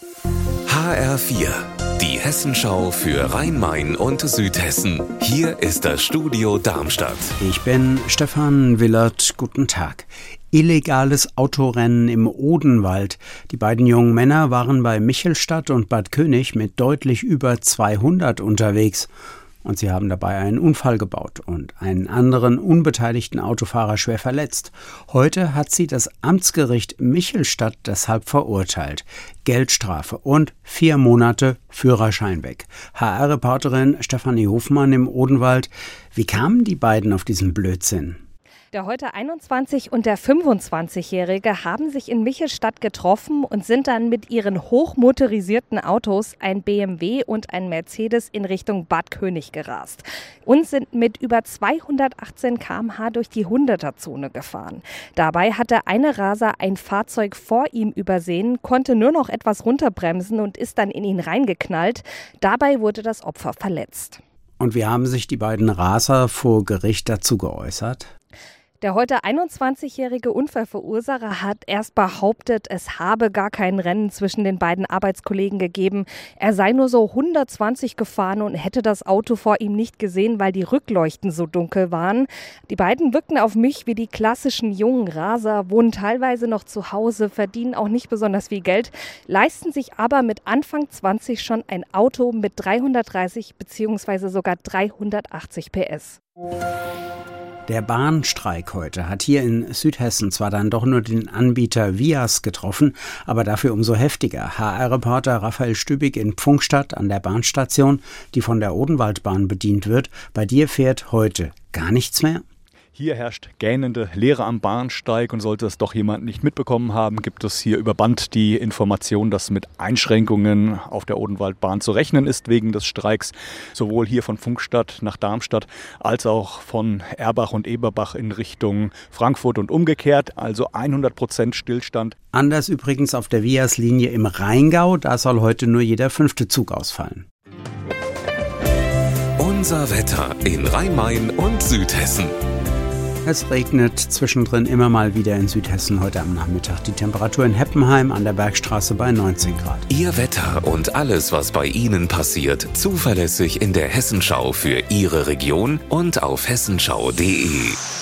HR4, die Hessenschau für Rhein-Main und Südhessen. Hier ist das Studio Darmstadt. Ich bin Stefan Willert. Guten Tag. Illegales Autorennen im Odenwald. Die beiden jungen Männer waren bei Michelstadt und Bad König mit deutlich über 200 unterwegs und sie haben dabei einen Unfall gebaut und einen anderen unbeteiligten Autofahrer schwer verletzt. Heute hat sie das Amtsgericht Michelstadt deshalb verurteilt. Geldstrafe und vier Monate Führerschein weg. HR-Reporterin Stefanie Hofmann im Odenwald. Wie kamen die beiden auf diesen Blödsinn? Der heute 21 und der 25-Jährige haben sich in Michelstadt getroffen und sind dann mit ihren hochmotorisierten Autos, ein BMW und ein Mercedes, in Richtung Bad König gerast und sind mit über 218 km/h durch die 100er-Zone gefahren. Dabei hatte eine Raser ein Fahrzeug vor ihm übersehen, konnte nur noch etwas runterbremsen und ist dann in ihn reingeknallt. Dabei wurde das Opfer verletzt. Und wie haben sich die beiden Raser vor Gericht dazu geäußert? Der heute 21-jährige Unfallverursacher hat erst behauptet, es habe gar kein Rennen zwischen den beiden Arbeitskollegen gegeben. Er sei nur so 120 gefahren und hätte das Auto vor ihm nicht gesehen, weil die Rückleuchten so dunkel waren. Die beiden wirkten auf mich wie die klassischen jungen Raser, wohnen teilweise noch zu Hause, verdienen auch nicht besonders viel Geld, leisten sich aber mit Anfang 20 schon ein Auto mit 330 bzw. sogar 380 PS. Der Bahnstreik heute hat hier in Südhessen zwar dann doch nur den Anbieter Vias getroffen, aber dafür umso heftiger. HR-Reporter Raphael Stübig in Pfunkstadt an der Bahnstation, die von der Odenwaldbahn bedient wird. Bei dir fährt heute gar nichts mehr? Hier herrscht gähnende Leere am Bahnsteig und sollte es doch jemand nicht mitbekommen haben, gibt es hier über Band die Information, dass mit Einschränkungen auf der Odenwaldbahn zu rechnen ist wegen des Streiks, sowohl hier von Funkstadt nach Darmstadt als auch von Erbach und Eberbach in Richtung Frankfurt und umgekehrt, also 100 Prozent Stillstand. Anders übrigens auf der Vias-Linie im Rheingau, da soll heute nur jeder fünfte Zug ausfallen. Unser Wetter in Rhein-Main und Südhessen. Es regnet zwischendrin immer mal wieder in Südhessen heute am Nachmittag. Die Temperatur in Heppenheim an der Bergstraße bei 19 Grad. Ihr Wetter und alles, was bei Ihnen passiert, zuverlässig in der Hessenschau für Ihre Region und auf hessenschau.de.